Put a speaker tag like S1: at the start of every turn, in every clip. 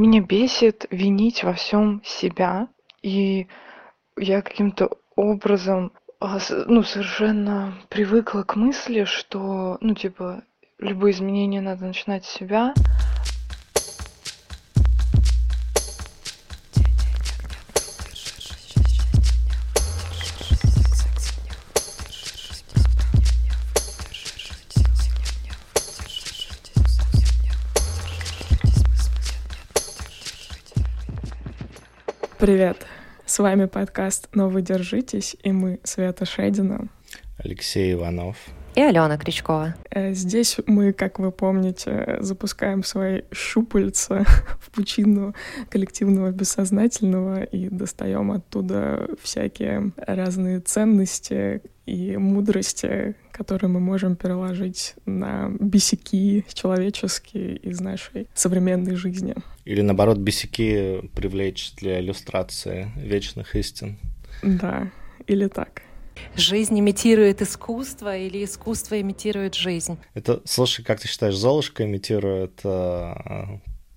S1: Меня бесит винить во всем себя, и я каким-то образом а, ну, совершенно привыкла к мысли, что, ну, типа, любые изменения надо начинать с себя.
S2: Привет! С вами подкаст «Но вы держитесь» и мы, Света Шедина,
S3: Алексей Иванов
S4: и Алена Кричкова.
S2: Э, здесь мы, как вы помните, запускаем свои щупальца в пучину коллективного бессознательного и достаем оттуда всякие разные ценности и мудрости, которые мы можем переложить на бесяки человеческие из нашей современной жизни.
S3: Или наоборот, бесяки привлечь для иллюстрации вечных истин.
S2: Да, или так.
S4: Жизнь имитирует искусство или искусство имитирует жизнь?
S3: Это, слушай, как ты считаешь, Золушка имитирует э,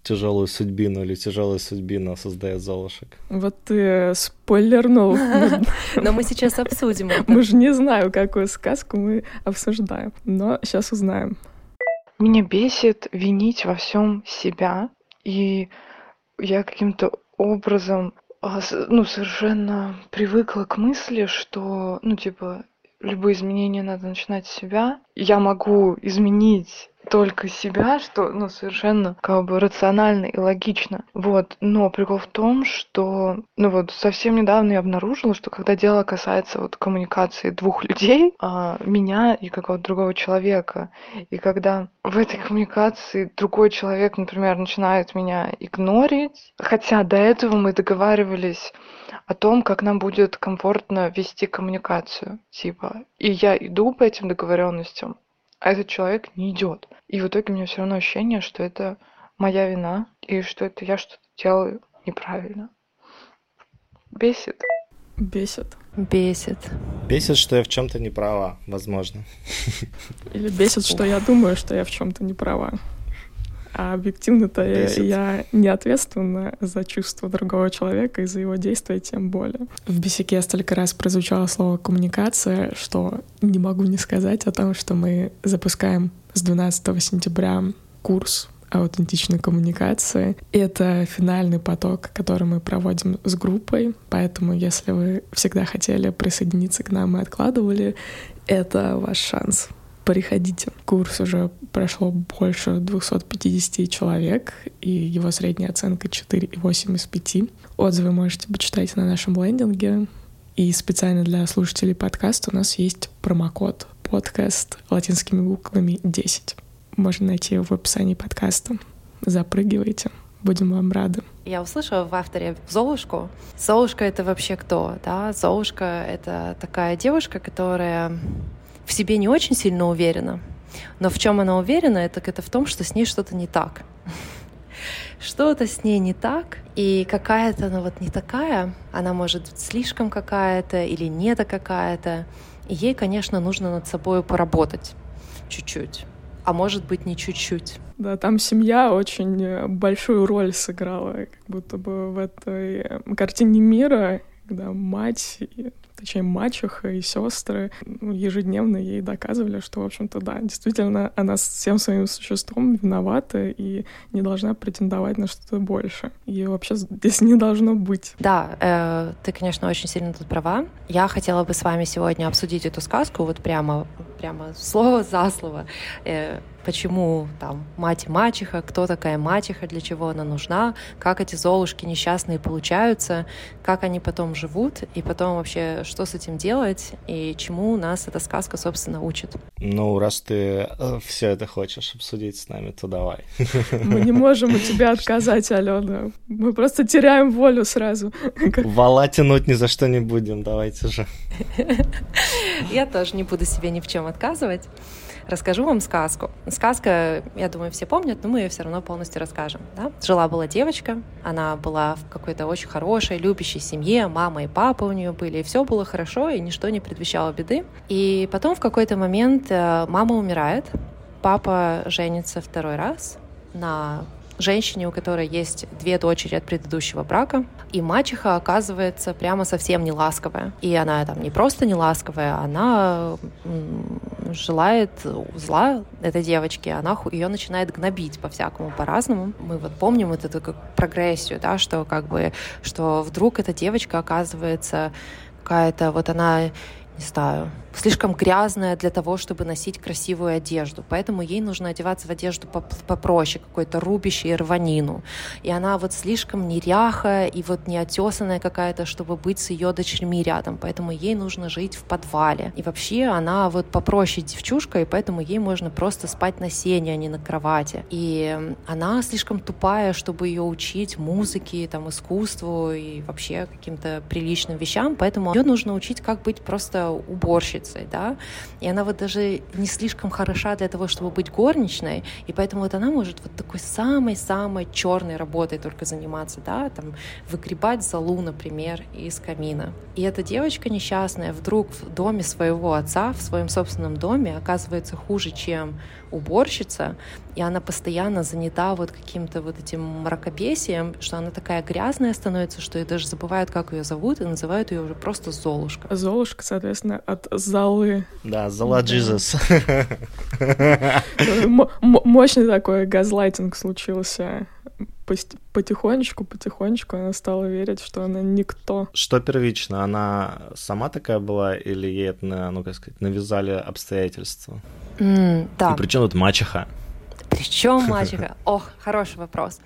S3: тяжелую судьбину или тяжелую судьбину создает Золушек?
S2: Вот ты спойлернул.
S4: Но мы сейчас обсудим это.
S2: Мы же не знаем, какую сказку мы обсуждаем, но сейчас узнаем.
S1: Меня бесит винить во всем себя, и я каким-то образом ну, совершенно привыкла к мысли, что, ну, типа, любые изменения надо начинать с себя. Я могу изменить только себя, что, ну, совершенно как бы рационально и логично. Вот. Но прикол в том, что, ну вот, совсем недавно я обнаружила, что когда дело касается вот коммуникации двух людей, а, меня и какого-то другого человека, и когда в этой коммуникации другой человек, например, начинает меня игнорить, хотя до этого мы договаривались о том, как нам будет комфортно вести коммуникацию, типа. И я иду по этим договоренностям, а этот человек не идет. И в итоге у меня все равно ощущение, что это моя вина, и что это я что-то делаю неправильно. Бесит.
S2: Бесит.
S4: Бесит.
S3: Бесит, что я в чем-то не права, возможно.
S2: Или бесит, что я думаю, что я в чем-то не права. А объективно-то я не ответственна за чувства другого человека и за его действия тем более. В бесике столько раз прозвучало слово «коммуникация», что не могу не сказать о том, что мы запускаем с 12 сентября курс аутентичной коммуникации. Это финальный поток, который мы проводим с группой, поэтому если вы всегда хотели присоединиться к нам и откладывали, это ваш шанс приходите. Курс уже прошло больше 250 человек, и его средняя оценка 4,8 из 5. Отзывы можете почитать на нашем лендинге. И специально для слушателей подкаста у нас есть промокод подкаст латинскими буквами 10. Можно найти его в описании подкаста. Запрыгивайте. Будем вам рады.
S4: Я услышала в авторе Золушку. Золушка — это вообще кто? Да? Золушка — это такая девушка, которая в себе не очень сильно уверена, но в чем она уверена, это, это в том, что с ней что-то не так. Что-то с ней не так, и какая-то она вот не такая, она может слишком какая-то или не какая-то. И ей, конечно, нужно над собой поработать чуть-чуть а может быть не чуть-чуть.
S2: Да, там семья очень большую роль сыграла, как будто бы в этой картине мира, когда мать точнее, мачеха и сестры ну, ежедневно ей доказывали, что, в общем-то, да, действительно, она всем своим существом виновата и не должна претендовать на что-то больше. И вообще здесь не должно быть.
S4: Да, э, ты, конечно, очень сильно тут права. Я хотела бы с вами сегодня обсудить эту сказку вот прямо, прямо слово за слово. Э, почему там мать и мачеха, кто такая мачеха, для чего она нужна, как эти золушки несчастные получаются, как они потом живут, и потом вообще что с этим делать, и чему нас эта сказка, собственно, учит.
S3: Ну, раз ты э, все это хочешь обсудить с нами, то давай.
S2: Мы не можем у тебя отказать, Алена. Мы просто теряем волю сразу.
S3: Вала тянуть ни за что не будем, давайте же.
S4: Я тоже не буду себе ни в чем отказывать расскажу вам сказку. Сказка, я думаю, все помнят, но мы ее все равно полностью расскажем. Да? Жила-была девочка, она была в какой-то очень хорошей, любящей семье, мама и папа у нее были, и все было хорошо, и ничто не предвещало беды. И потом в какой-то момент э, мама умирает, папа женится второй раз на женщине, у которой есть две дочери от предыдущего брака, и мачеха оказывается прямо совсем не ласковая. И она там не просто не ласковая, она желает зла этой девочке, она ее начинает гнобить по-всякому, по-разному. Мы вот помним вот эту как прогрессию, да, что как бы, что вдруг эта девочка оказывается какая-то, вот она не знаю, слишком грязная для того, чтобы носить красивую одежду. Поэтому ей нужно одеваться в одежду попроще, какой-то рубище и рванину. И она вот слишком неряхая и вот неотесанная какая-то, чтобы быть с ее дочерьми рядом. Поэтому ей нужно жить в подвале. И вообще она вот попроще девчушка, и поэтому ей можно просто спать на сене, а не на кровати. И она слишком тупая, чтобы ее учить музыке, там, искусству и вообще каким-то приличным вещам. Поэтому ее нужно учить, как быть просто уборщицей горничной, да, и она вот даже не слишком хороша для того, чтобы быть горничной, и поэтому вот она может вот такой самой-самой черной работой только заниматься, да, там, выгребать залу, например, из камина. И эта девочка несчастная вдруг в доме своего отца, в своем собственном доме оказывается хуже, чем уборщица, и она постоянно занята вот каким-то вот этим мракобесием, что она такая грязная становится, что и даже забывают, как ее зовут, и называют ее уже просто Золушка.
S2: Золушка, соответственно, от залы.
S3: Да, зала Джизус.
S2: Мощный такой газлайтинг случился потихонечку, потихонечку она стала верить, что она никто.
S3: Что первично, она сама такая была или ей это, ну, как сказать, навязали обстоятельства?
S4: Mm, да.
S3: И причем тут мачеха?
S4: Причем мачеха? Ох, хороший вопрос.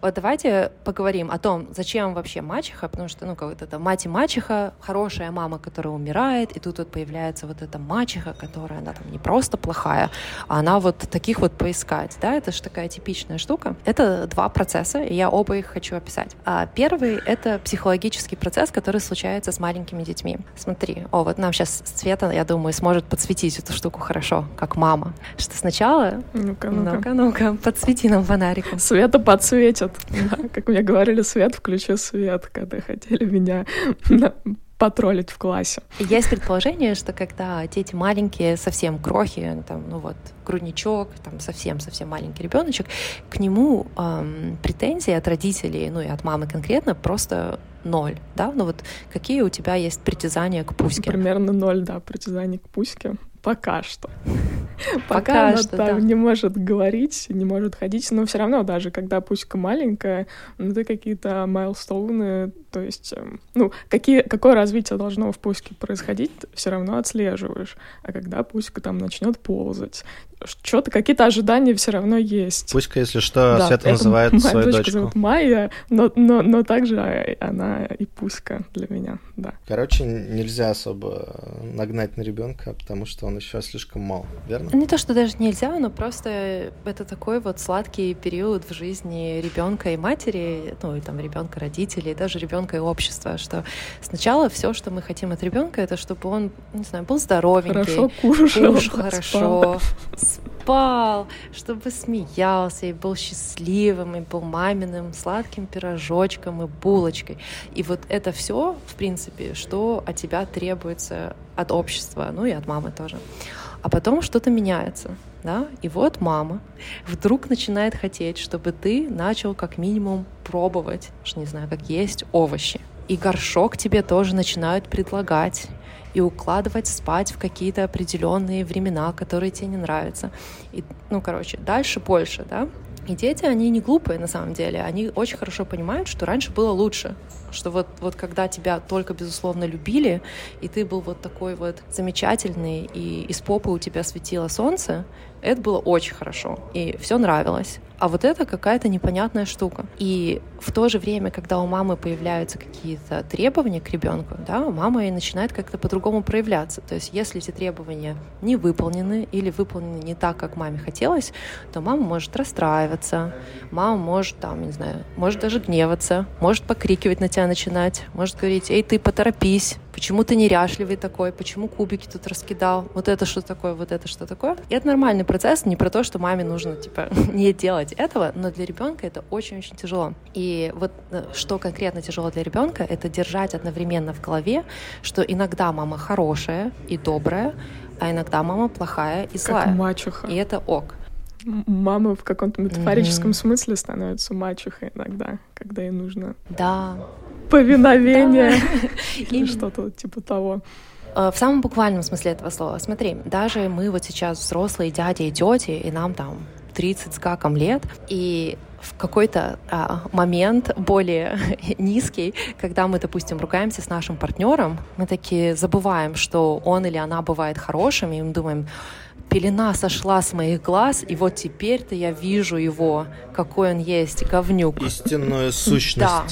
S4: Вот давайте поговорим о том, зачем вообще мачеха, потому что, ну, как вот это мать и мачеха, хорошая мама, которая умирает, и тут вот появляется вот эта мачеха, которая, она там не просто плохая, а она вот таких вот поискать, да, это же такая типичная штука. Это два процесса, и я оба их хочу описать. А первый — это психологический процесс, который случается с маленькими детьми. Смотри, о, вот нам сейчас Света, я думаю, сможет подсветить эту штуку хорошо, как мама. Что сначала...
S2: Ну-ка, ну-ка.
S4: Ну-ка, ну-ка, подсвети нам фонариком.
S2: Света подсветит свет. Да, как мне говорили, свет, включи свет, когда хотели меня потроллить в классе.
S4: Есть предположение, что когда дети маленькие, совсем крохи, там, ну вот, грудничок, там совсем-совсем маленький ребеночек, к нему эм, претензии от родителей, ну и от мамы конкретно, просто ноль, да? Ну вот какие у тебя есть притязания к Пуське?
S2: Примерно ноль, да, притязаний к Пуське. Пока что.
S4: Пока, Пока
S2: она
S4: что,
S2: там
S4: да.
S2: не может говорить, не может ходить, но все равно даже когда Пуська маленькая, ну ты какие-то майлстоуны, то есть, эм, ну, какие, какое развитие должно в Пуське происходить, все равно отслеживаешь. А когда Пуська там начнет ползать, что-то, какие-то ожидания все равно есть.
S3: Пуська, если что, да, Света называет
S2: моя
S3: свою дочку.
S2: зовут Майя, но, но, но также она и Пуська для меня, да.
S3: Короче, нельзя особо нагнать на ребенка, потому что он еще слишком мал, верно?
S4: Не то, что даже нельзя, но просто это такой вот сладкий период в жизни ребенка и матери, ну и там ребенка родителей, даже ребенка и общества, что сначала все, что мы хотим от ребенка, это чтобы он, не знаю, был здоровенький,
S2: хорошо кушал,
S4: кушал хорошо, спал, чтобы смеялся и был счастливым, и был маминым сладким пирожочком и булочкой. И вот это все, в принципе, что от тебя требуется от общества, ну и от мамы тоже. А потом что-то меняется, да, и вот мама вдруг начинает хотеть, чтобы ты начал как минимум пробовать, не знаю, как есть овощи. И горшок тебе тоже начинают предлагать, и укладывать спать в какие-то определенные времена, которые тебе не нравятся. И, ну, короче, дальше больше, да. И дети, они не глупые на самом деле, они очень хорошо понимают, что раньше было лучше, что вот, вот когда тебя только, безусловно, любили, и ты был вот такой вот замечательный, и из попы у тебя светило солнце, это было очень хорошо, и все нравилось. А вот это какая-то непонятная штука. И в то же время, когда у мамы появляются какие-то требования к ребенку, да, мама и начинает как-то по-другому проявляться. То есть, если эти требования не выполнены или выполнены не так, как маме хотелось, то мама может расстраиваться, мама может, там, не знаю, может даже гневаться, может покрикивать на тебя начинать, может говорить, эй, ты поторопись, почему ты неряшливый такой, почему кубики тут раскидал, вот это что такое, вот это что такое. И это нормальный процесс, не про то, что маме нужно, типа, не делать этого, но для ребенка это очень-очень тяжело. И вот что конкретно тяжело для ребенка, это держать одновременно в голове, что иногда мама хорошая и добрая, а иногда мама плохая и злая.
S2: Как мачеха.
S4: И это ок.
S2: Мамы в каком-то метафорическом mm-hmm. смысле становятся мачехой иногда, когда ей нужно.
S4: Да.
S2: Повиновение или что-то типа того.
S4: Э, в самом буквальном смысле этого слова. Смотри, даже мы вот сейчас взрослые дяди и тети, и нам там 30 с гаком лет, и в какой-то а, момент более низкий, когда мы, допустим, ругаемся с нашим партнером, мы такие забываем, что он или она бывает хорошим, и мы думаем, пелена сошла с моих глаз, и вот теперь-то я вижу его, какой он есть, говнюк.
S3: Истинную сущность. Да.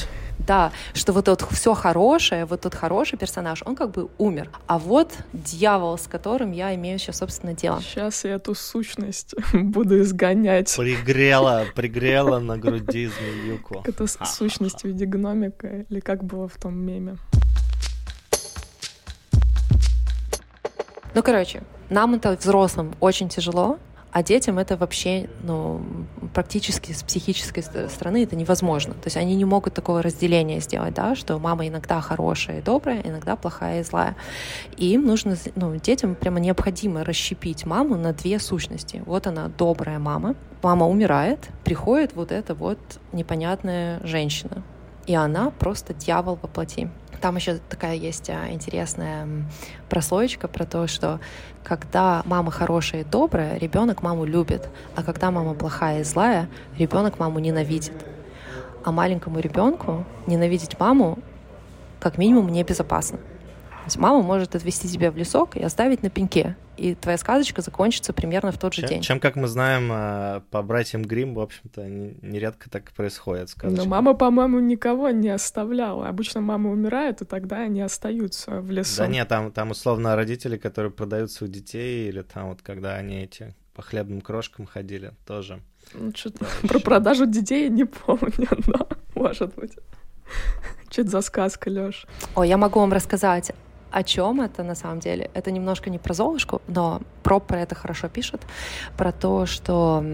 S4: Да, что вот тот все хорошее, вот тот хороший персонаж, он как бы умер. А вот дьявол, с которым я имею сейчас, собственно, дело.
S2: Сейчас я эту сущность буду изгонять.
S3: Пригрела, пригрела на груди змеюку.
S2: Это сущность в виде гномика, или как было в том меме.
S4: Ну, короче, нам это взрослым очень тяжело, а детям это вообще, ну, практически с психической стороны это невозможно. То есть они не могут такого разделения сделать, да, что мама иногда хорошая и добрая, иногда плохая и злая. И им нужно, ну, детям прямо необходимо расщепить маму на две сущности. Вот она добрая мама, мама умирает, приходит вот эта вот непонятная женщина, и она просто дьявол во плоти. Там еще такая есть а, интересная прослоечка про то, что когда мама хорошая и добрая, ребенок маму любит, а когда мама плохая и злая, ребенок маму ненавидит. А маленькому ребенку ненавидеть маму как минимум небезопасно. То есть мама может отвести тебя в лесок и оставить на пеньке, и твоя сказочка закончится примерно в тот же
S3: чем,
S4: день.
S3: Чем, как мы знаем, э, по братьям Грим, в общем-то, нередко так происходит.
S2: Сказочка. Но мама, по-моему, никого не оставляла. Обычно мама умирает, и тогда они остаются в лесу.
S3: Да нет, там, там условно родители, которые продают своих детей, или там вот когда они эти по хлебным крошкам ходили, тоже.
S2: Ну, что-то про продажу детей я не помню, но может быть. Что это за сказка, Лёш?
S4: О, я могу вам рассказать о чем это на самом деле? Это немножко не про Золушку, но Проб про это хорошо пишет, про то, что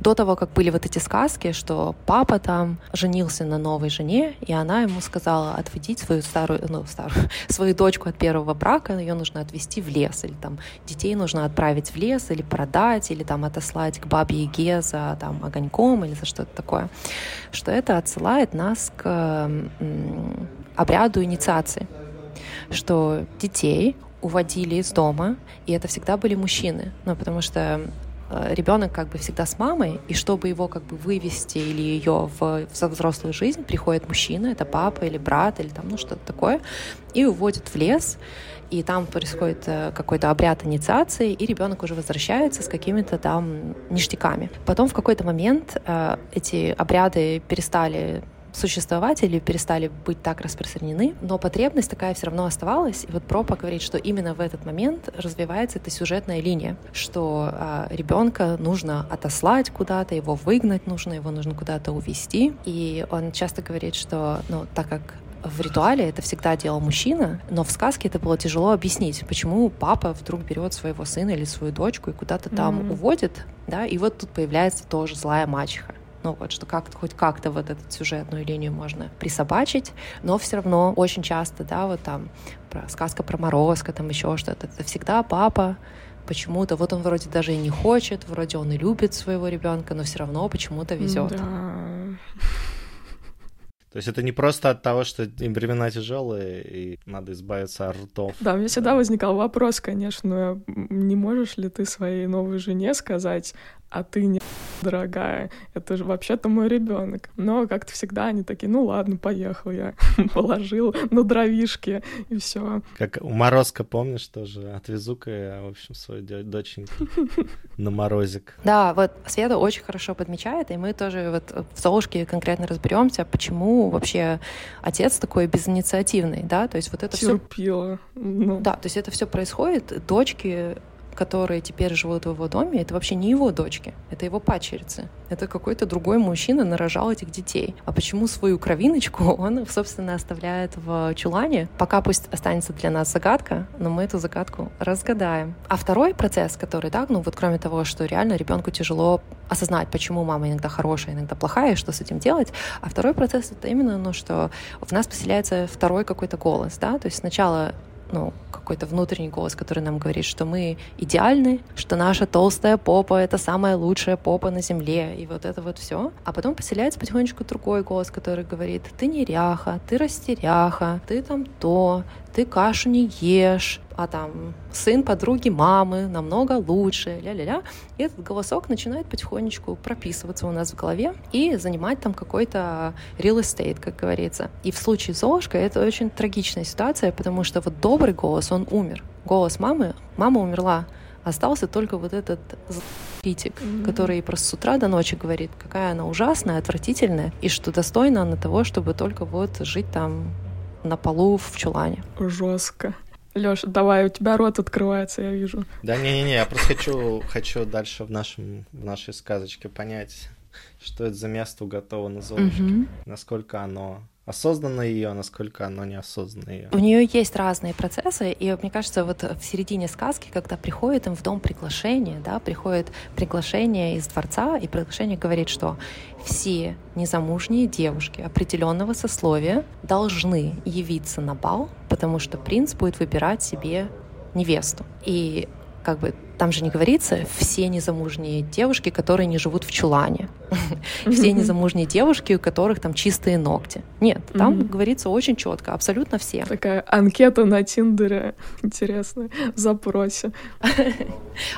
S4: до того, как были вот эти сказки, что папа там женился на новой жене, и она ему сказала отводить свою старую, ну, старую, свою дочку от первого брака, ее нужно отвезти в лес, или там детей нужно отправить в лес, или продать, или там отослать к бабе Еге за там огоньком, или за что-то такое. Что это отсылает нас к обряду инициации что детей уводили из дома, и это всегда были мужчины, ну, потому что э, ребенок как бы всегда с мамой, и чтобы его как бы вывести или ее в, в взрослую жизнь, приходит мужчина, это папа или брат или там ну что-то такое, и уводит в лес, и там происходит э, какой-то обряд инициации, и ребенок уже возвращается с какими-то там ништяками. Потом в какой-то момент э, эти обряды перестали существовать или перестали быть так распространены, но потребность такая все равно оставалась. И вот Пропа говорит, что именно в этот момент развивается эта сюжетная линия, что а, ребенка нужно отослать куда-то, его выгнать нужно, его нужно куда-то увести. И он часто говорит, что, ну, так как в ритуале это всегда делал мужчина, но в сказке это было тяжело объяснить, почему папа вдруг берет своего сына или свою дочку и куда-то там mm-hmm. уводит, да, и вот тут появляется тоже злая мачеха. Ну вот, что как-то хоть как-то вот эту сюжетную линию можно присобачить, но все равно очень часто, да, вот там про сказка про Морозко, там еще что-то, это всегда папа почему-то, вот он вроде даже и не хочет, вроде он и любит своего ребенка, но все равно почему-то везет.
S2: Да.
S3: То есть это не просто от того, что времена тяжелые, и надо избавиться от ртов.
S2: Да, у меня всегда возникал вопрос, конечно, не можешь ли ты своей новой жене сказать, а ты не дорогая, это же вообще-то мой ребенок. Но как-то всегда они такие, ну ладно, поехал я, положил на дровишки и все.
S3: Как у Морозка, помнишь, тоже отвезу-ка я, в общем, свою доченьку на морозик.
S4: Да, вот Света очень хорошо подмечает, и мы тоже вот в Золушке конкретно разберемся, почему вообще отец такой безинициативный, да, то есть вот это
S2: все... Терпила.
S4: Ну. Да, то есть это все происходит, дочки которые теперь живут в его доме, это вообще не его дочки, это его пачерицы. Это какой-то другой мужчина нарожал этих детей. А почему свою кровиночку он, собственно, оставляет в чулане? Пока пусть останется для нас загадка, но мы эту загадку разгадаем. А второй процесс, который, да, ну вот кроме того, что реально ребенку тяжело осознать, почему мама иногда хорошая, иногда плохая, что с этим делать. А второй процесс — это именно, ну, что в нас поселяется второй какой-то голос, да, то есть сначала ну, какой-то внутренний голос, который нам говорит, что мы идеальны, что наша толстая попа — это самая лучшая попа на земле, и вот это вот все. А потом поселяется потихонечку другой голос, который говорит, ты неряха, ты растеряха, ты там то, ты кашу не ешь, а там сын подруги мамы намного лучше, ля-ля-ля. И этот голосок начинает потихонечку прописываться у нас в голове и занимать там какой-то real estate, как говорится. И в случае с Золушкой это очень трагичная ситуация, потому что вот добрый голос, он умер. Голос мамы, мама умерла, остался только вот этот критик, mm-hmm. который просто с утра до ночи говорит, какая она ужасная, отвратительная, и что достойна она того, чтобы только вот жить там на полу в чулане.
S2: Жестко. Лёш, давай, у тебя рот открывается, я вижу.
S3: Да не-не-не, я просто хочу, хочу дальше в, нашем, в нашей сказочке понять, что это за место уготовано Золушке, угу. насколько оно осознанно ее, насколько оно неосознанно ее.
S4: У нее есть разные процессы, и мне кажется, вот в середине сказки, когда приходит им в дом приглашение, да, приходит приглашение из дворца, и приглашение говорит, что все незамужние девушки определенного сословия должны явиться на бал, потому что принц будет выбирать себе невесту. И как бы там же не говорится все незамужние девушки, которые не живут в чулане, все незамужние девушки, у которых там чистые ногти. Нет, там говорится очень четко, абсолютно все.
S2: Такая анкета на Тиндере интересная в запросе.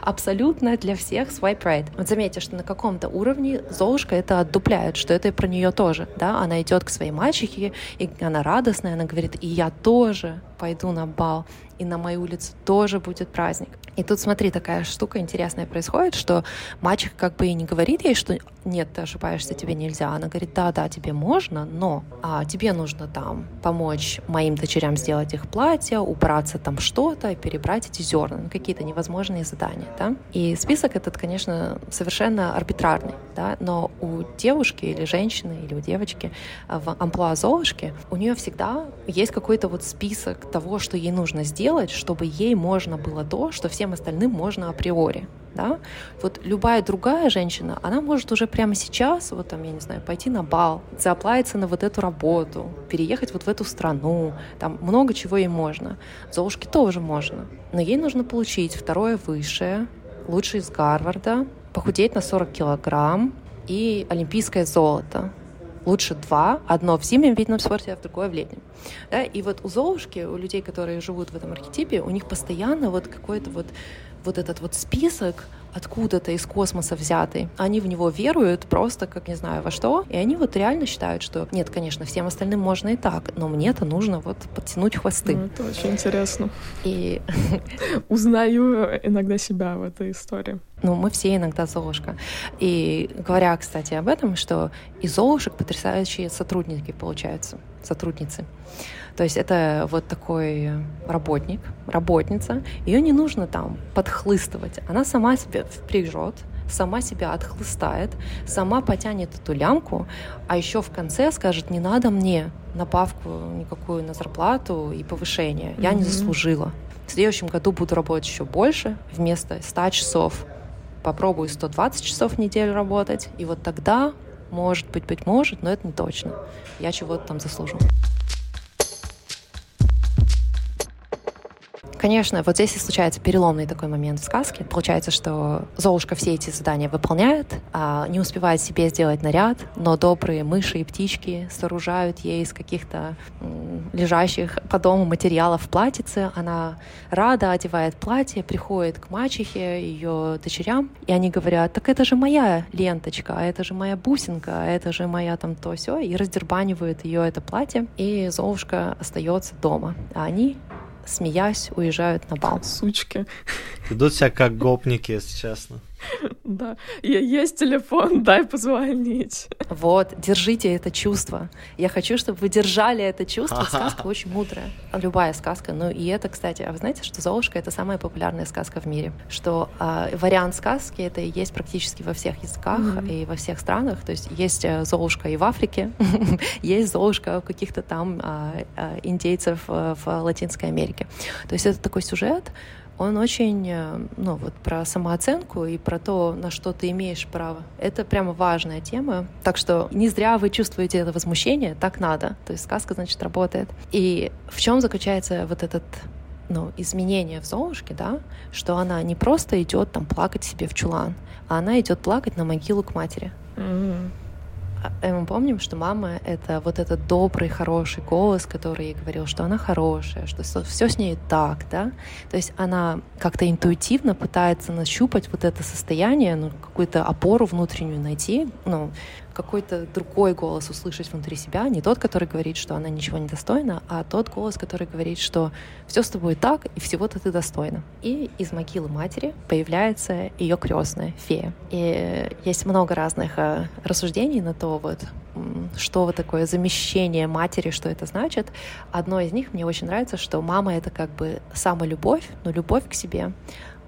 S4: Абсолютно для всех swipe right. Вот заметьте, что на каком-то уровне Золушка это отдупляет, что это и про нее тоже, да, она идет к своей мачехе, и она радостная, она говорит, и я тоже пойду на бал, и на моей улице тоже будет праздник. И тут, смотри, такая штука интересная происходит, что мачеха как бы и не говорит ей, что нет, ты ошибаешься, тебе нельзя. Она говорит, да, да, тебе можно, но а, тебе нужно там помочь моим дочерям сделать их платье, убраться там что-то, перебрать эти зерна, ну, какие-то невозможные задания, да. И список этот, конечно, совершенно арбитрарный, да, но у девушки или женщины, или у девочки в амплуа Золушки у нее всегда есть какой-то вот список того, что ей нужно сделать, чтобы ей можно было то, что всем остальным можно априори да, вот любая другая женщина, она может уже прямо сейчас, вот там, я не знаю, пойти на бал, заплатиться на вот эту работу, переехать вот в эту страну, там много чего ей можно. Золушке тоже можно, но ей нужно получить второе высшее, лучше из Гарварда, похудеть на 40 килограмм и олимпийское золото лучше два, одно в зимнем видном спорте, а другое в летнем. Да? И вот у Золушки, у людей, которые живут в этом архетипе, у них постоянно вот какой-то вот вот этот вот список откуда-то из космоса взятый. Они в него веруют просто, как не знаю во что, и они вот реально считают, что нет, конечно, всем остальным можно и так, но мне-то нужно вот подтянуть хвосты.
S2: Ну, это очень интересно.
S4: И
S2: узнаю иногда себя в этой истории.
S4: Ну, мы все иногда Золушка. И говоря, кстати, об этом, что из Золушек потрясающие сотрудники получаются, сотрудницы. То есть это вот такой работник, работница. Ее не нужно там подхлыстывать. Она сама себя впряжет, сама себя отхлыстает, сама потянет эту лямку, а еще в конце скажет, не надо мне напавку никакую на зарплату и повышение. Я mm-hmm. не заслужила. В следующем году буду работать еще больше, вместо 100 часов попробую 120 часов в неделю работать, и вот тогда, может быть, быть может, но это не точно. Я чего-то там заслужу. Конечно, вот здесь и случается переломный такой момент в сказке. Получается, что Золушка все эти задания выполняет, а не успевает себе сделать наряд, но добрые мыши и птички сооружают ей из каких-то лежащих по дому материалов платьице. Она рада одевает платье, приходит к мачехе, ее дочерям, и они говорят, так это же моя ленточка, а это же моя бусинка, а это же моя там то все и раздербанивают ее это платье, и Золушка остается дома. А они смеясь, уезжают на бал.
S2: Сучки.
S3: Идут себя как гопники, если честно.
S2: Да, есть телефон, дай позвонить.
S4: Вот, держите это чувство. Я хочу, чтобы вы держали это чувство. Сказка очень мудрая. Любая сказка. Ну и это, кстати, а вы знаете, что Золушка — это самая популярная сказка в мире? Что э, вариант сказки — это есть практически во всех языках mm-hmm. и во всех странах. То есть есть э, Золушка и в Африке, есть Золушка у каких-то там э, э, индейцев э, в Латинской Америке. То есть это такой сюжет, он очень, э, ну, вот про самооценку и про то, на что ты имеешь право. Это прямо важная тема. Так что не зря вы чувствуете это возмущение, так надо. То есть сказка, значит, работает. И в чем заключается вот этот ну, изменение в Золушке, да, что она не просто идет там плакать себе в чулан, а она идет плакать на могилу к матери. Mm-hmm. И мы помним, что мама — это вот этот добрый, хороший голос, который ей говорил, что она хорошая, что все с ней так, да. То есть она как-то интуитивно пытается нащупать вот это состояние, ну, какую-то опору внутреннюю найти, ну, какой-то другой голос услышать внутри себя, не тот, который говорит, что она ничего не достойна, а тот голос, который говорит, что все с тобой так, и всего-то ты достойна. И из могилы матери появляется ее крестная фея. И есть много разных э, рассуждений на то, вот, что такое замещение матери, что это значит. Одно из них мне очень нравится, что мама — это как бы самолюбовь, ну, любовь к себе,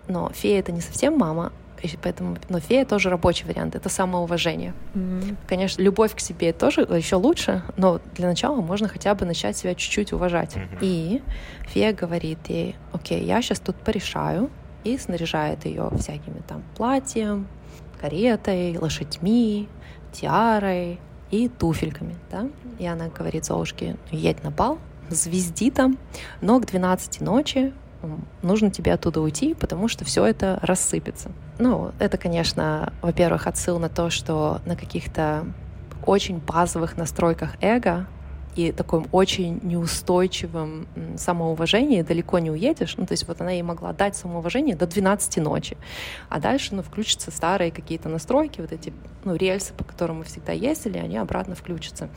S4: но фея — это не совсем мама, и поэтому, но фея тоже рабочий вариант, это самоуважение. Mm-hmm. Конечно, любовь к себе тоже еще лучше, но для начала можно хотя бы начать себя чуть-чуть уважать. Mm-hmm. И фея говорит ей, окей, я сейчас тут порешаю, и снаряжает ее всякими там платьем, каретой, лошадьми, тиарой и туфельками, да? И она говорит Золушке, едь на бал, звезди там, но к 12 ночи нужно тебе оттуда уйти, потому что все это рассыпется. Ну, это, конечно, во-первых, отсыл на то, что на каких-то очень базовых настройках эго и таком очень неустойчивом самоуважении далеко не уедешь. Ну, то есть вот она ей могла дать самоуважение до 12 ночи, а дальше, ну, включатся старые какие-то настройки, вот эти, ну, рельсы, по которым мы всегда ездили, они обратно включатся.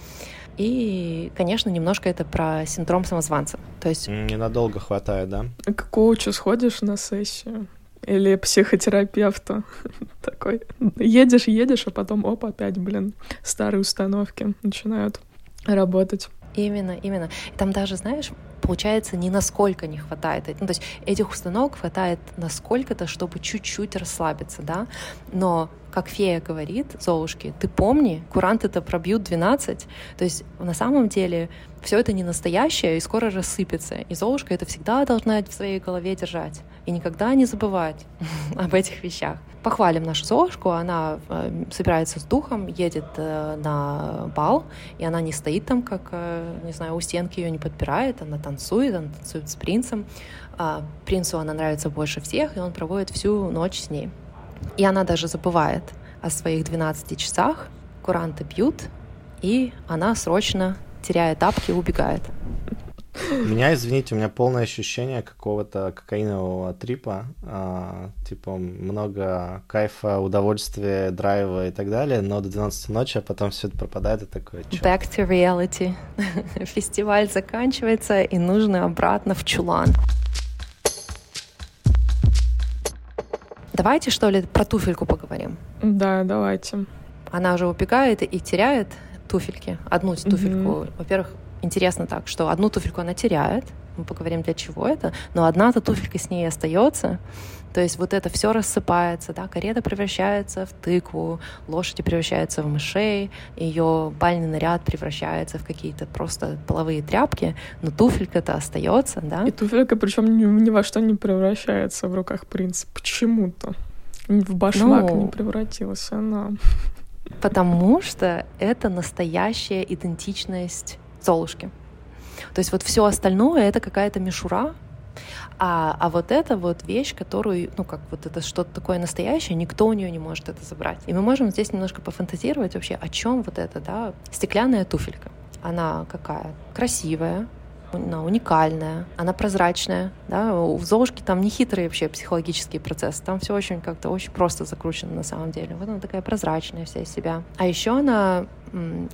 S4: И, конечно, немножко это про синдром самозванца. То есть...
S3: Ненадолго хватает, да?
S2: А к коучу сходишь на сессию? Или психотерапевту такой. Едешь, едешь, а потом, оп, опять, блин, старые установки начинают работать.
S4: Именно, именно. И там даже, знаешь, получается, ни насколько не хватает. Ну, то есть этих установок хватает насколько-то, чтобы чуть-чуть расслабиться, да, но как фея говорит Золушке, ты помни, куранты это пробьют 12. То есть на самом деле все это не настоящее и скоро рассыпется. И Золушка это всегда должна в своей голове держать. И никогда не забывать об этих вещах. Похвалим нашу Золушку. Она э, собирается с духом, едет э, на бал, и она не стоит там, как, э, не знаю, у стенки ее не подпирает, она танцует, она танцует с принцем. А принцу она нравится больше всех, и он проводит всю ночь с ней. И она даже забывает о своих 12 часах, куранты бьют, и она срочно, теряя тапки, убегает.
S3: У меня, извините, у меня полное ощущение какого-то кокаинового трипа. А, типа много кайфа, удовольствия, драйва и так далее, но до 12 ночи, а потом все это пропадает и такое.
S4: Чё? Back to reality. Фестиваль заканчивается, и нужно обратно в чулан. Давайте, что ли, про туфельку поговорим.
S2: Да, давайте.
S4: Она уже убегает и теряет туфельки. Одну туфельку. Mm-hmm. Во-первых, интересно так, что одну туфельку она теряет. Мы поговорим, для чего это. Но одна-то туфелька с ней остается. То есть вот это все рассыпается, да, карета превращается в тыкву, лошади превращаются в мышей, ее бальный наряд превращается в какие-то просто половые тряпки, но туфелька-то остается, да.
S2: И туфелька причем ни, ни во что не превращается в руках принца почему-то. В башмак ну, не превратилась она.
S4: Потому что это настоящая идентичность Золушки. То есть вот все остальное это какая-то мишура, а, а вот это вот вещь, которую, ну, как вот это что-то такое настоящее, никто у нее не может это забрать. И мы можем здесь немножко пофантазировать вообще, о чем вот это, да, стеклянная туфелька. Она какая? Красивая, она уникальная, она прозрачная, да, у Золушки там не хитрые вообще психологические процессы, там все очень как-то очень просто закручено на самом деле. Вот она такая прозрачная вся из себя. А еще она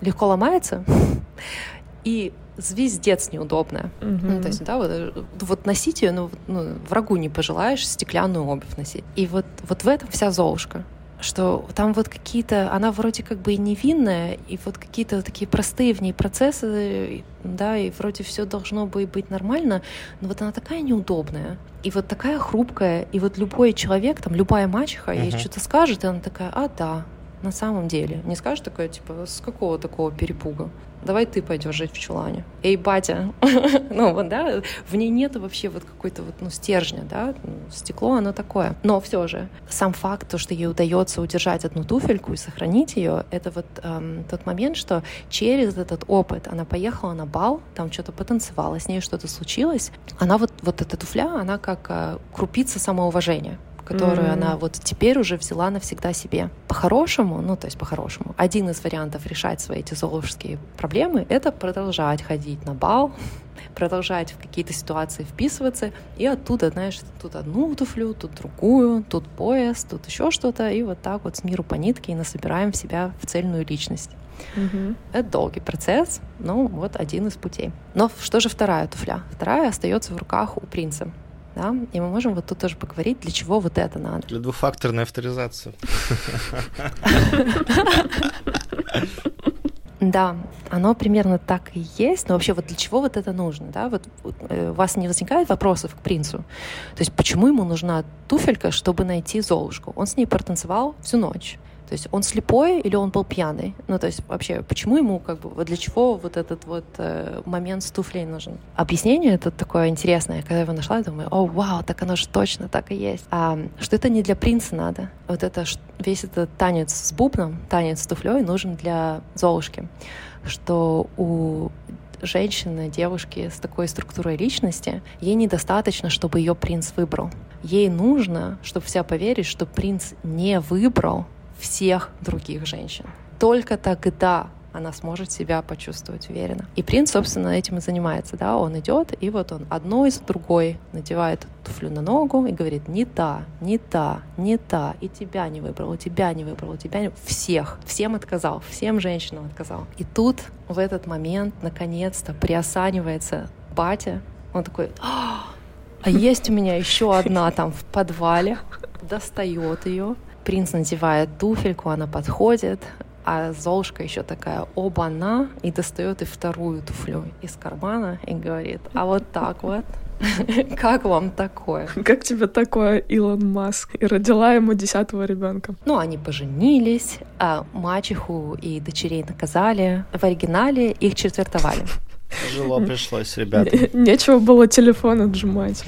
S4: легко ломается, и звездец неудобная. Mm-hmm. Ну, то есть, да, вот, э, вот носить ее, ну, ну, врагу не пожелаешь стеклянную обувь носить. И вот, вот в этом вся Золушка что там вот какие-то, она вроде как бы и невинная, и вот какие-то такие простые в ней процессы, да, и вроде все должно бы быть нормально, но вот она такая неудобная, и вот такая хрупкая, и вот любой человек, там, любая мачеха, uh-huh. ей что-то скажет, и она такая, а, да, на самом деле. Не скажешь такое, типа, с какого такого перепуга? давай ты пойдешь жить в чулане. Эй, батя, ну вот, да, в ней нету вообще вот какой-то вот, ну, стержня, да, ну, стекло, оно такое. Но все же, сам факт, то, что ей удается удержать одну туфельку и сохранить ее, это вот эм, тот момент, что через этот опыт она поехала на бал, там что-то потанцевала, с ней что-то случилось, она вот, вот эта туфля, она как э, крупица самоуважения которую mm-hmm. она вот теперь уже взяла навсегда себе. По-хорошему, ну то есть по-хорошему, один из вариантов решать свои эти золушские проблемы — это продолжать ходить на бал, продолжать в какие-то ситуации вписываться, и оттуда, знаешь, тут одну туфлю, тут другую, тут пояс, тут еще что-то, и вот так вот с миру по нитке и насобираем в себя в цельную личность. Угу. Это долгий процесс, но вот один из путей. Но что же вторая туфля? Вторая остается в руках у принца да, и мы можем вот тут тоже поговорить, для чего вот это надо.
S3: Для двухфакторной авторизации.
S4: Да, оно примерно так и есть, но вообще вот для чего вот это нужно, да? Вот э, у вас не возникает вопросов к принцу? То есть почему ему нужна туфелька, чтобы найти Золушку? Он с ней протанцевал всю ночь. То есть он слепой или он был пьяный? Ну, то есть вообще, почему ему, как бы, для чего вот этот вот э, момент с туфлей нужен? Объяснение это такое интересное. Когда я его нашла, я думаю, о, вау, так оно же точно так и есть. А, что это не для принца надо. Вот это, весь этот танец с бубном, танец с туфлей нужен для Золушки. Что у женщины, девушки с такой структурой личности, ей недостаточно, чтобы ее принц выбрал. Ей нужно, чтобы вся поверить, что принц не выбрал всех других женщин. Только тогда она сможет себя почувствовать уверенно. И принц, собственно, этим и занимается, да, он идет, и вот он одной за другой надевает туфлю на ногу и говорит, не та, не та, не та, и тебя не выбрал, и тебя не выбрал, и тебя не... Всех, всем отказал, всем женщинам отказал. И тут, в этот момент, наконец-то приосанивается батя, он такой, а, а есть у меня еще одна там в подвале, достает ее, Принц надевает туфельку, она подходит, а Золушка еще такая оба-на и достает и вторую туфлю из кармана и говорит, а вот так вот. Как вам такое?
S2: Как тебе такое, Илон Маск? И родила ему десятого ребенка.
S4: Ну, они поженились, а мачеху и дочерей наказали. В оригинале их четвертовали.
S3: Тяжело пришлось, ребята.
S2: Нечего было телефон отжимать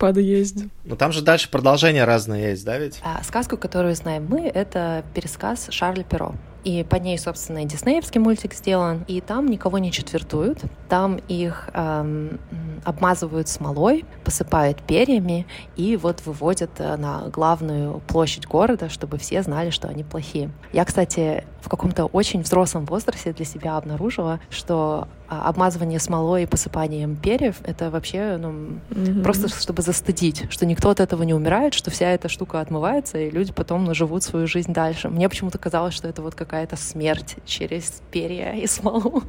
S2: подъезде.
S3: Ну там же дальше продолжение разное есть, да ведь?
S4: А, сказку, которую знаем мы, это пересказ Шарля Перо. И по ней, собственно, и диснеевский мультик сделан. И там никого не четвертуют. Там их эм, обмазывают смолой, посыпают перьями и вот выводят э, на главную площадь города, чтобы все знали, что они плохие. Я, кстати, в каком-то очень взрослом возрасте для себя обнаружила, что обмазывание смолой и посыпанием перьев — это вообще ну, mm-hmm. просто чтобы застыдить, что никто от этого не умирает, что вся эта штука отмывается, и люди потом ну, живут свою жизнь дальше. Мне почему-то казалось, что это вот какая-то смерть через перья и смолу.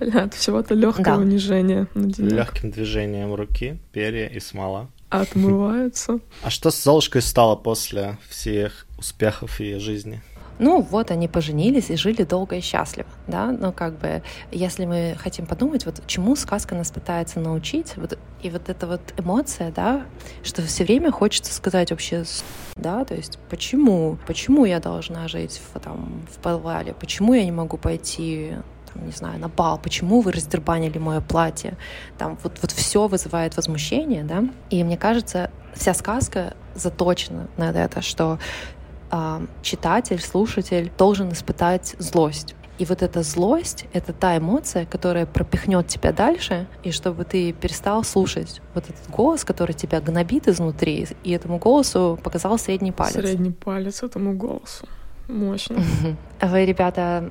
S2: Это всего-то легкое унижение.
S3: Легким движением руки, перья и смола.
S2: Отмываются.
S3: А что с Золушкой стало после всех успехов ее жизни?
S4: Ну вот они поженились и жили долго и счастливо, да, но как бы если мы хотим подумать, вот чему сказка нас пытается научить, вот, и вот эта вот эмоция, да, что все время хочется сказать вообще, да, то есть почему, почему я должна жить в, там, в подвале, почему я не могу пойти там, не знаю, на бал, почему вы раздербанили мое платье, там вот, вот все вызывает возмущение, да, и мне кажется, вся сказка заточена на это, что э, читатель, слушатель должен испытать злость. И вот эта злость — это та эмоция, которая пропихнет тебя дальше, и чтобы ты перестал слушать вот этот голос, который тебя гнобит изнутри, и этому голосу показал средний палец.
S2: Средний палец этому голосу. Мощно.
S4: Вы, ребята,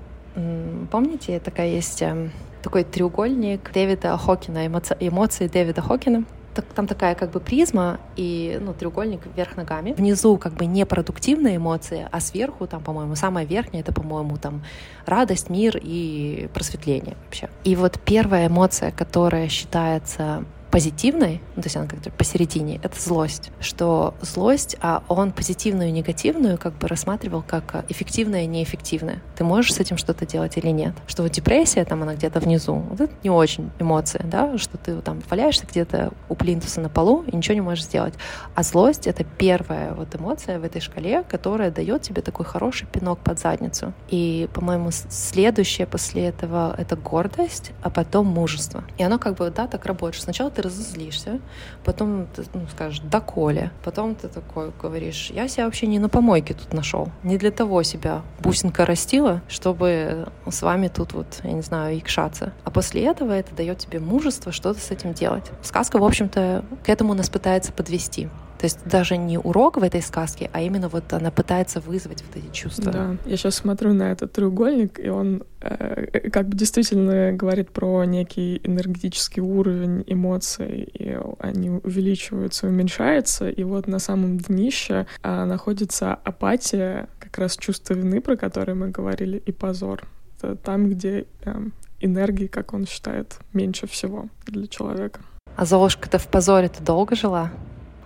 S4: помните, такая есть эм, такой треугольник Дэвида Хокина, эмоции Дэвида Хокина там такая как бы призма и ну, треугольник вверх ногами. Внизу как бы непродуктивные эмоции, а сверху там, по-моему, самая верхняя это, по-моему, там радость, мир и просветление вообще. И вот первая эмоция, которая считается позитивной, ну, то есть она как-то посередине, это злость. Что злость, а он позитивную и негативную как бы рассматривал как эффективное и неэффективное. Ты можешь с этим что-то делать или нет. Что вот депрессия, там она где-то внизу, вот это не очень эмоция, да, что ты там валяешься где-то у плинтуса на полу и ничего не можешь сделать. А злость — это первая вот эмоция в этой шкале, которая дает тебе такой хороший пинок под задницу. И, по-моему, следующее после этого — это гордость, а потом мужество. И оно как бы, да, так работает. Сначала ты разозлишься, потом ты ну, скажешь «доколе», потом ты такой говоришь «я себя вообще не на помойке тут нашел, не для того себя бусинка растила, чтобы с вами тут вот, я не знаю, икшаться». А после этого это дает тебе мужество что-то с этим делать. Сказка, в общем-то, к этому нас пытается подвести. То есть даже не урок в этой сказке, а именно вот она пытается вызвать вот эти чувства.
S2: Да, я сейчас смотрю на этот треугольник, и он э, как бы действительно говорит про некий энергетический уровень эмоций, и они увеличиваются, уменьшаются, и вот на самом днище э, находится апатия, как раз чувство вины, про которое мы говорили, и позор. Это там, где э, энергии, как он считает, меньше всего для человека.
S4: А Золушка-то в позоре-то долго жила?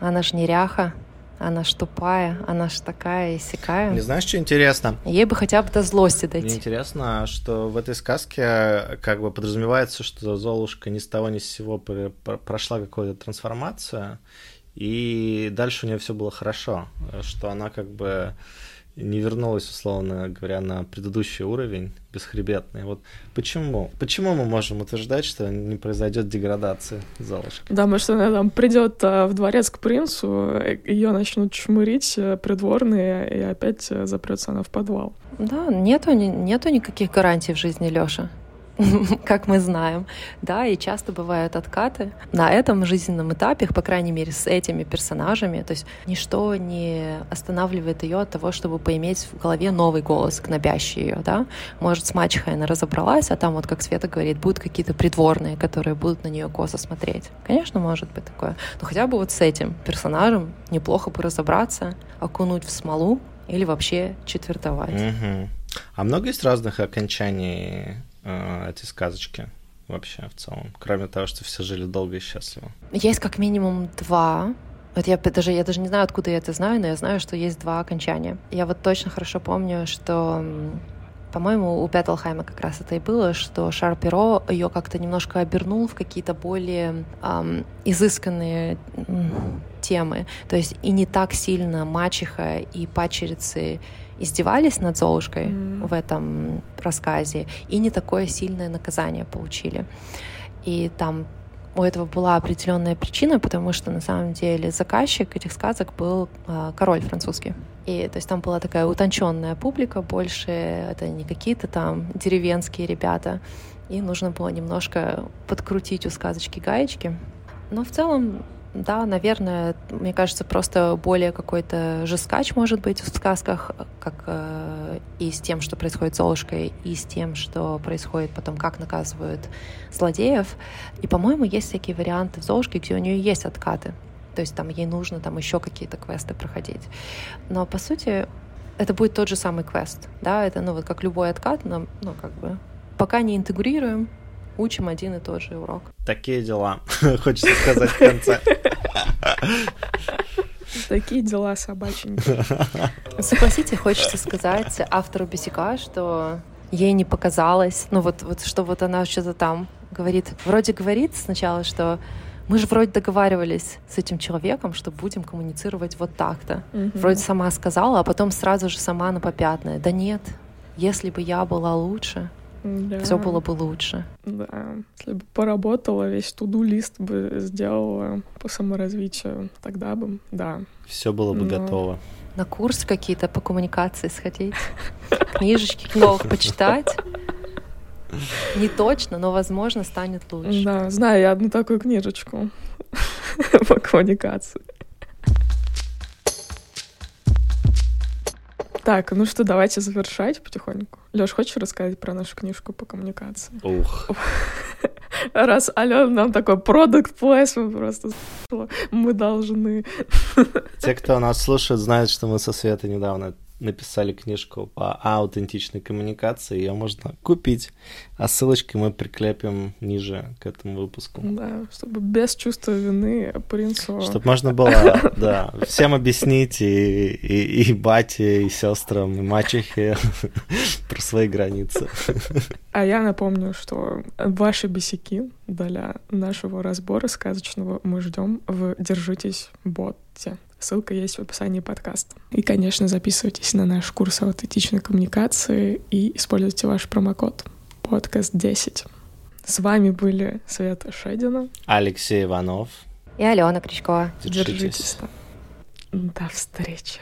S4: Она ж неряха, она ж тупая, она ж такая и сякая.
S3: Не знаешь, что интересно?
S4: Ей бы хотя бы до злости дойти.
S3: Мне интересно, что в этой сказке как бы подразумевается, что Золушка ни с того ни с сего прошла какую-то трансформацию, и дальше у нее все было хорошо, что она как бы не вернулась, условно говоря, на предыдущий уровень бесхребетный. Вот почему? Почему мы можем утверждать, что не произойдет деградация Золушки?
S2: Да, может, она там придет а, в дворец к принцу, ее начнут чмырить э, придворные, и опять э, запрется она в подвал.
S4: Да, нету, нету никаких гарантий в жизни Лёша. как мы знаем, да, и часто бывают откаты. На этом жизненном этапе, по крайней мере, с этими персонажами, то есть ничто не останавливает ее от того, чтобы поиметь в голове новый голос, гнобящий ее, да. Может, с мачехой она разобралась, а там вот, как Света говорит, будут какие-то придворные, которые будут на нее косо смотреть. Конечно, может быть такое. Но хотя бы вот с этим персонажем неплохо бы разобраться, окунуть в смолу или вообще четвертовать.
S3: Угу. А много есть разных окончаний э, этой сказочки вообще в целом, кроме того, что все жили долго и счастливо?
S4: Есть как минимум два. Вот я даже, я даже не знаю, откуда я это знаю, но я знаю, что есть два окончания. Я вот точно хорошо помню, что по-моему, у Петлхайма как раз это и было, что Шар Перо ее как-то немножко обернул в какие-то более эм, изысканные темы. То есть и не так сильно мачеха и пачерицы издевались над Золушкой mm. в этом рассказе, и не такое сильное наказание получили. И там у этого была определенная причина, потому что на самом деле заказчик этих сказок был э, король французский. И то есть там была такая утонченная публика, больше это не какие-то там деревенские ребята. И нужно было немножко подкрутить у сказочки гаечки. Но в целом да, наверное, мне кажется, просто более какой-то жескач может быть в сказках, как э, и с тем, что происходит с Золушкой, и с тем, что происходит потом, как наказывают злодеев. И, по-моему, есть всякие варианты в Золушке, где у нее есть откаты. То есть там ей нужно там еще какие-то квесты проходить. Но, по сути, это будет тот же самый квест, да, это, ну, вот как любой откат, но, ну, как бы, пока не интегрируем, учим один и тот же урок.
S3: Такие дела, хочется сказать в конце.
S2: Такие дела собаченькие.
S4: Согласитесь, хочется сказать автору Бесика, что ей не показалось, ну вот, вот что вот она что-то там говорит, вроде говорит сначала, что мы же вроде договаривались с этим человеком, что будем коммуницировать вот так-то. Mm-hmm. Вроде сама сказала, а потом сразу же сама на попятное. Да нет, если бы я была лучше, да. все было бы лучше.
S2: Да, если бы поработала, весь туду-лист бы сделала по саморазвитию, тогда бы, да.
S3: Все было бы Но... готово.
S4: На курс какие-то по коммуникации сходить, книжечки новых почитать. Не точно, но, возможно, станет лучше.
S2: Да, знаю я одну такую книжечку по коммуникации. Так, ну что, давайте завершать потихоньку. Лёш, хочешь рассказать про нашу книжку по коммуникации?
S3: Ух.
S2: Раз Алена нам такой продукт плейсмент просто мы должны.
S3: Те, кто нас слушает, знают, что мы со Светой недавно написали книжку по аутентичной коммуникации, ее можно купить, а ссылочки мы прикрепим ниже к этому выпуску.
S2: Да, чтобы без чувства вины принцу...
S3: Чтобы можно было, да, всем объяснить и, и, и бате, и сестрам, и мачехе про свои границы.
S2: А я напомню, что ваши бесяки для нашего разбора сказочного мы ждем в «Держитесь, ботте». Ссылка есть в описании подкаста. И, конечно, записывайтесь на наш курс аутентичной коммуникации и используйте ваш промокод подкаст 10. С вами были Света Шедина,
S3: Алексей Иванов
S4: и Алена Кричкова.
S2: Держитесь. Держитесь. До встречи.